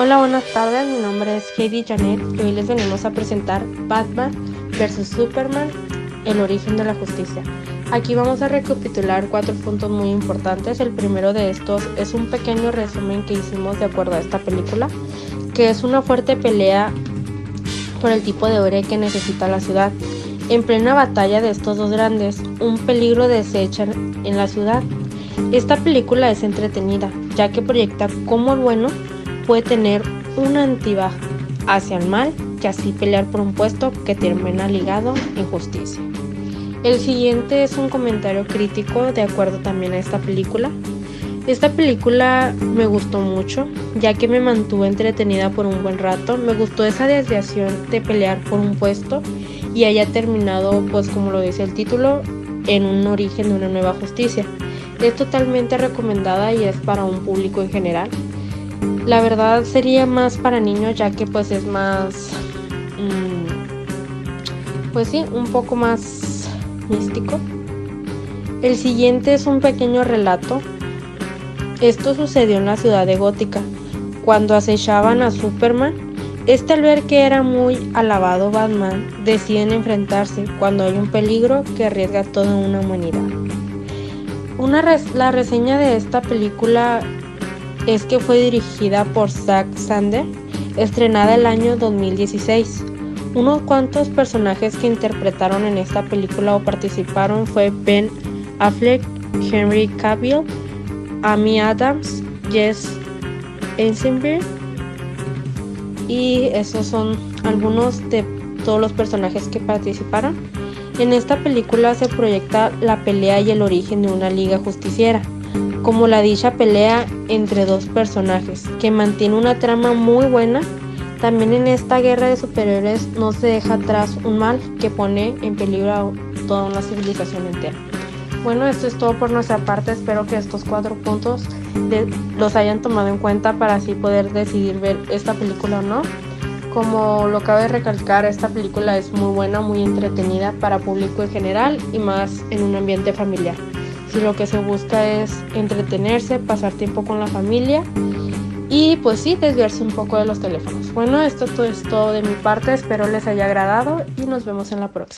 Hola, buenas tardes. Mi nombre es Heidi Janet y hoy les venimos a presentar Batman vs Superman, el origen de la justicia. Aquí vamos a recapitular cuatro puntos muy importantes. El primero de estos es un pequeño resumen que hicimos de acuerdo a esta película, que es una fuerte pelea por el tipo de héroe que necesita la ciudad. En plena batalla de estos dos grandes, un peligro desecha en la ciudad. Esta película es entretenida, ya que proyecta cómo el bueno puede tener una antibaja hacia el mal y así pelear por un puesto que termina ligado en justicia. El siguiente es un comentario crítico de acuerdo también a esta película. Esta película me gustó mucho, ya que me mantuvo entretenida por un buen rato. Me gustó esa desviación de pelear por un puesto y haya terminado, pues como lo dice el título, en un origen de una nueva justicia. Es totalmente recomendada y es para un público en general. La verdad sería más para niños ya que pues es más, mm, pues sí, un poco más místico. El siguiente es un pequeño relato. Esto sucedió en la ciudad de Gótica, cuando acechaban a Superman. Este al ver que era muy alabado Batman, deciden enfrentarse cuando hay un peligro que arriesga toda una humanidad. Una la reseña de esta película es que fue dirigida por Zack Sander, estrenada el año 2016. Unos cuantos personajes que interpretaron en esta película o participaron fue Ben Affleck, Henry Cavill, Amy Adams, Jess Eisenberg y esos son algunos de todos los personajes que participaron. En esta película se proyecta la pelea y el origen de una liga justiciera como la dicha pelea entre dos personajes, que mantiene una trama muy buena. También en esta guerra de superhéroes no se deja atrás un mal que pone en peligro a toda una civilización entera. Bueno, esto es todo por nuestra parte. Espero que estos cuatro puntos los hayan tomado en cuenta para así poder decidir ver esta película o no. Como lo cabe recalcar, esta película es muy buena, muy entretenida para público en general y más en un ambiente familiar si lo que se busca es entretenerse, pasar tiempo con la familia y pues sí, desviarse un poco de los teléfonos. Bueno, esto es todo de mi parte, espero les haya agradado y nos vemos en la próxima.